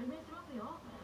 解明しますよ。